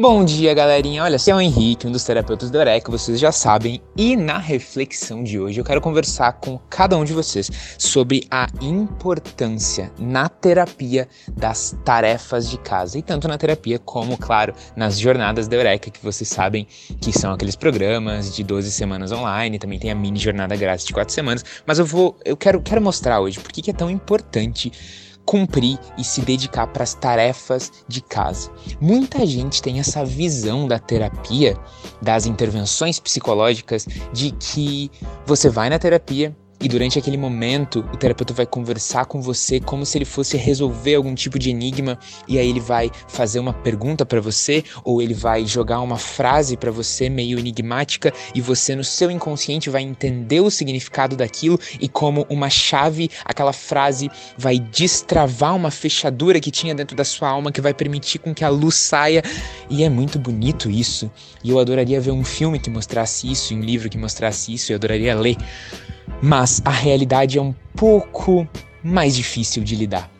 Bom dia, galerinha. Olha, eu é o Henrique, um dos terapeutas do Eureka, vocês já sabem. E na reflexão de hoje eu quero conversar com cada um de vocês sobre a importância na terapia das tarefas de casa. E tanto na terapia como, claro, nas jornadas da Eureka, que vocês sabem que são aqueles programas de 12 semanas online, também tem a mini jornada grátis de 4 semanas. Mas eu vou, eu quero, quero mostrar hoje por que é tão importante cumprir e se dedicar para as tarefas de casa. Muita gente tem essa visão da terapia, das intervenções psicológicas, de que você vai na terapia, e durante aquele momento, o terapeuta vai conversar com você como se ele fosse resolver algum tipo de enigma, e aí ele vai fazer uma pergunta para você, ou ele vai jogar uma frase para você meio enigmática, e você no seu inconsciente vai entender o significado daquilo e como uma chave, aquela frase vai destravar uma fechadura que tinha dentro da sua alma que vai permitir com que a luz saia. E é muito bonito isso. E eu adoraria ver um filme que mostrasse isso, um livro que mostrasse isso, eu adoraria ler. Mas a realidade é um pouco mais difícil de lidar.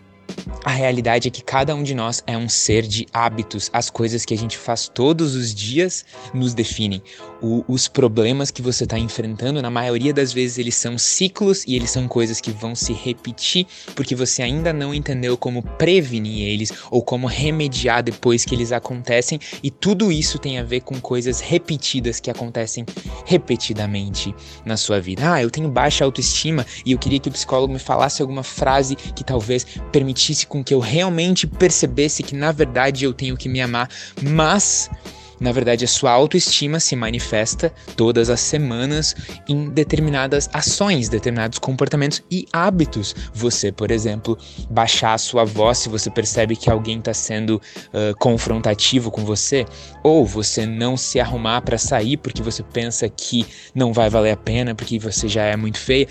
A realidade é que cada um de nós é um ser de hábitos. As coisas que a gente faz todos os dias nos definem. O, os problemas que você está enfrentando, na maioria das vezes, eles são ciclos e eles são coisas que vão se repetir porque você ainda não entendeu como prevenir eles ou como remediar depois que eles acontecem. E tudo isso tem a ver com coisas repetidas que acontecem repetidamente na sua vida. Ah, eu tenho baixa autoestima e eu queria que o psicólogo me falasse alguma frase que talvez permitisse com que eu realmente percebesse que na verdade eu tenho que me amar, mas na verdade, a sua autoestima se manifesta todas as semanas em determinadas ações, determinados comportamentos e hábitos. Você, por exemplo, baixar a sua voz se você percebe que alguém está sendo uh, confrontativo com você, ou você não se arrumar para sair porque você pensa que não vai valer a pena porque você já é muito feia.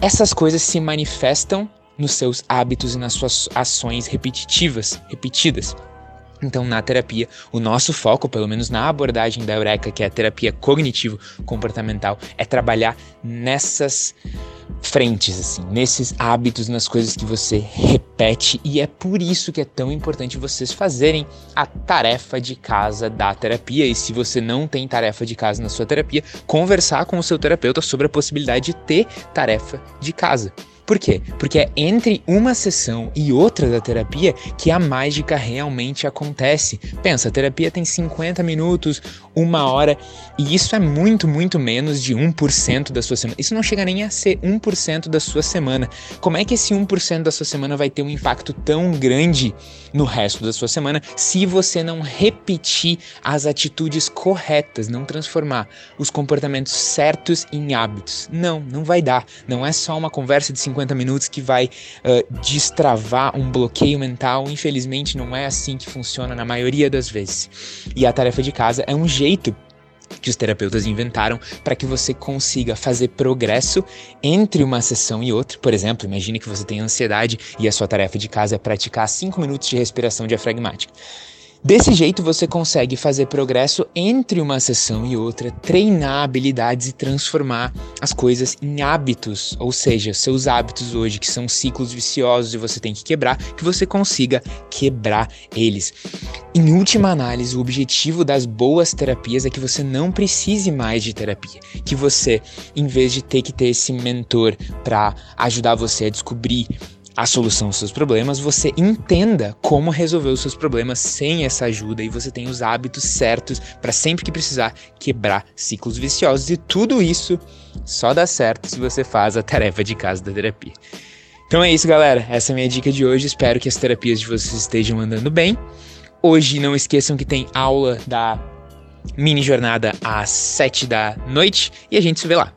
Essas coisas se manifestam nos seus hábitos e nas suas ações repetitivas, repetidas. Então, na terapia, o nosso foco, pelo menos na abordagem da Eureka, que é a terapia cognitivo-comportamental, é trabalhar nessas frentes, assim, nesses hábitos, nas coisas que você repete, e é por isso que é tão importante vocês fazerem a tarefa de casa da terapia. E se você não tem tarefa de casa na sua terapia, conversar com o seu terapeuta sobre a possibilidade de ter tarefa de casa. Por quê? Porque é entre uma sessão e outra da terapia que a mágica realmente acontece. Pensa, a terapia tem 50 minutos, uma hora, e isso é muito, muito menos de 1% da sua semana. Isso não chega nem a ser 1% da sua semana. Como é que esse 1% da sua semana vai ter um impacto tão grande no resto da sua semana se você não repetir as atitudes corretas, não transformar os comportamentos certos em hábitos? Não, não vai dar. Não é só uma conversa de 50 50 minutos que vai uh, destravar um bloqueio mental. Infelizmente, não é assim que funciona na maioria das vezes. E a tarefa de casa é um jeito que os terapeutas inventaram para que você consiga fazer progresso entre uma sessão e outra. Por exemplo, imagine que você tem ansiedade e a sua tarefa de casa é praticar 5 minutos de respiração diafragmática. Desse jeito você consegue fazer progresso entre uma sessão e outra, treinar habilidades e transformar as coisas em hábitos, ou seja, seus hábitos hoje que são ciclos viciosos e você tem que quebrar, que você consiga quebrar eles. Em última análise, o objetivo das boas terapias é que você não precise mais de terapia, que você, em vez de ter que ter esse mentor para ajudar você a descobrir a solução aos seus problemas, você entenda como resolver os seus problemas sem essa ajuda e você tem os hábitos certos para sempre que precisar quebrar ciclos viciosos e tudo isso só dá certo se você faz a tarefa de casa da terapia. Então é isso, galera. Essa é a minha dica de hoje. Espero que as terapias de vocês estejam andando bem. Hoje não esqueçam que tem aula da mini jornada às 7 da noite e a gente se vê lá.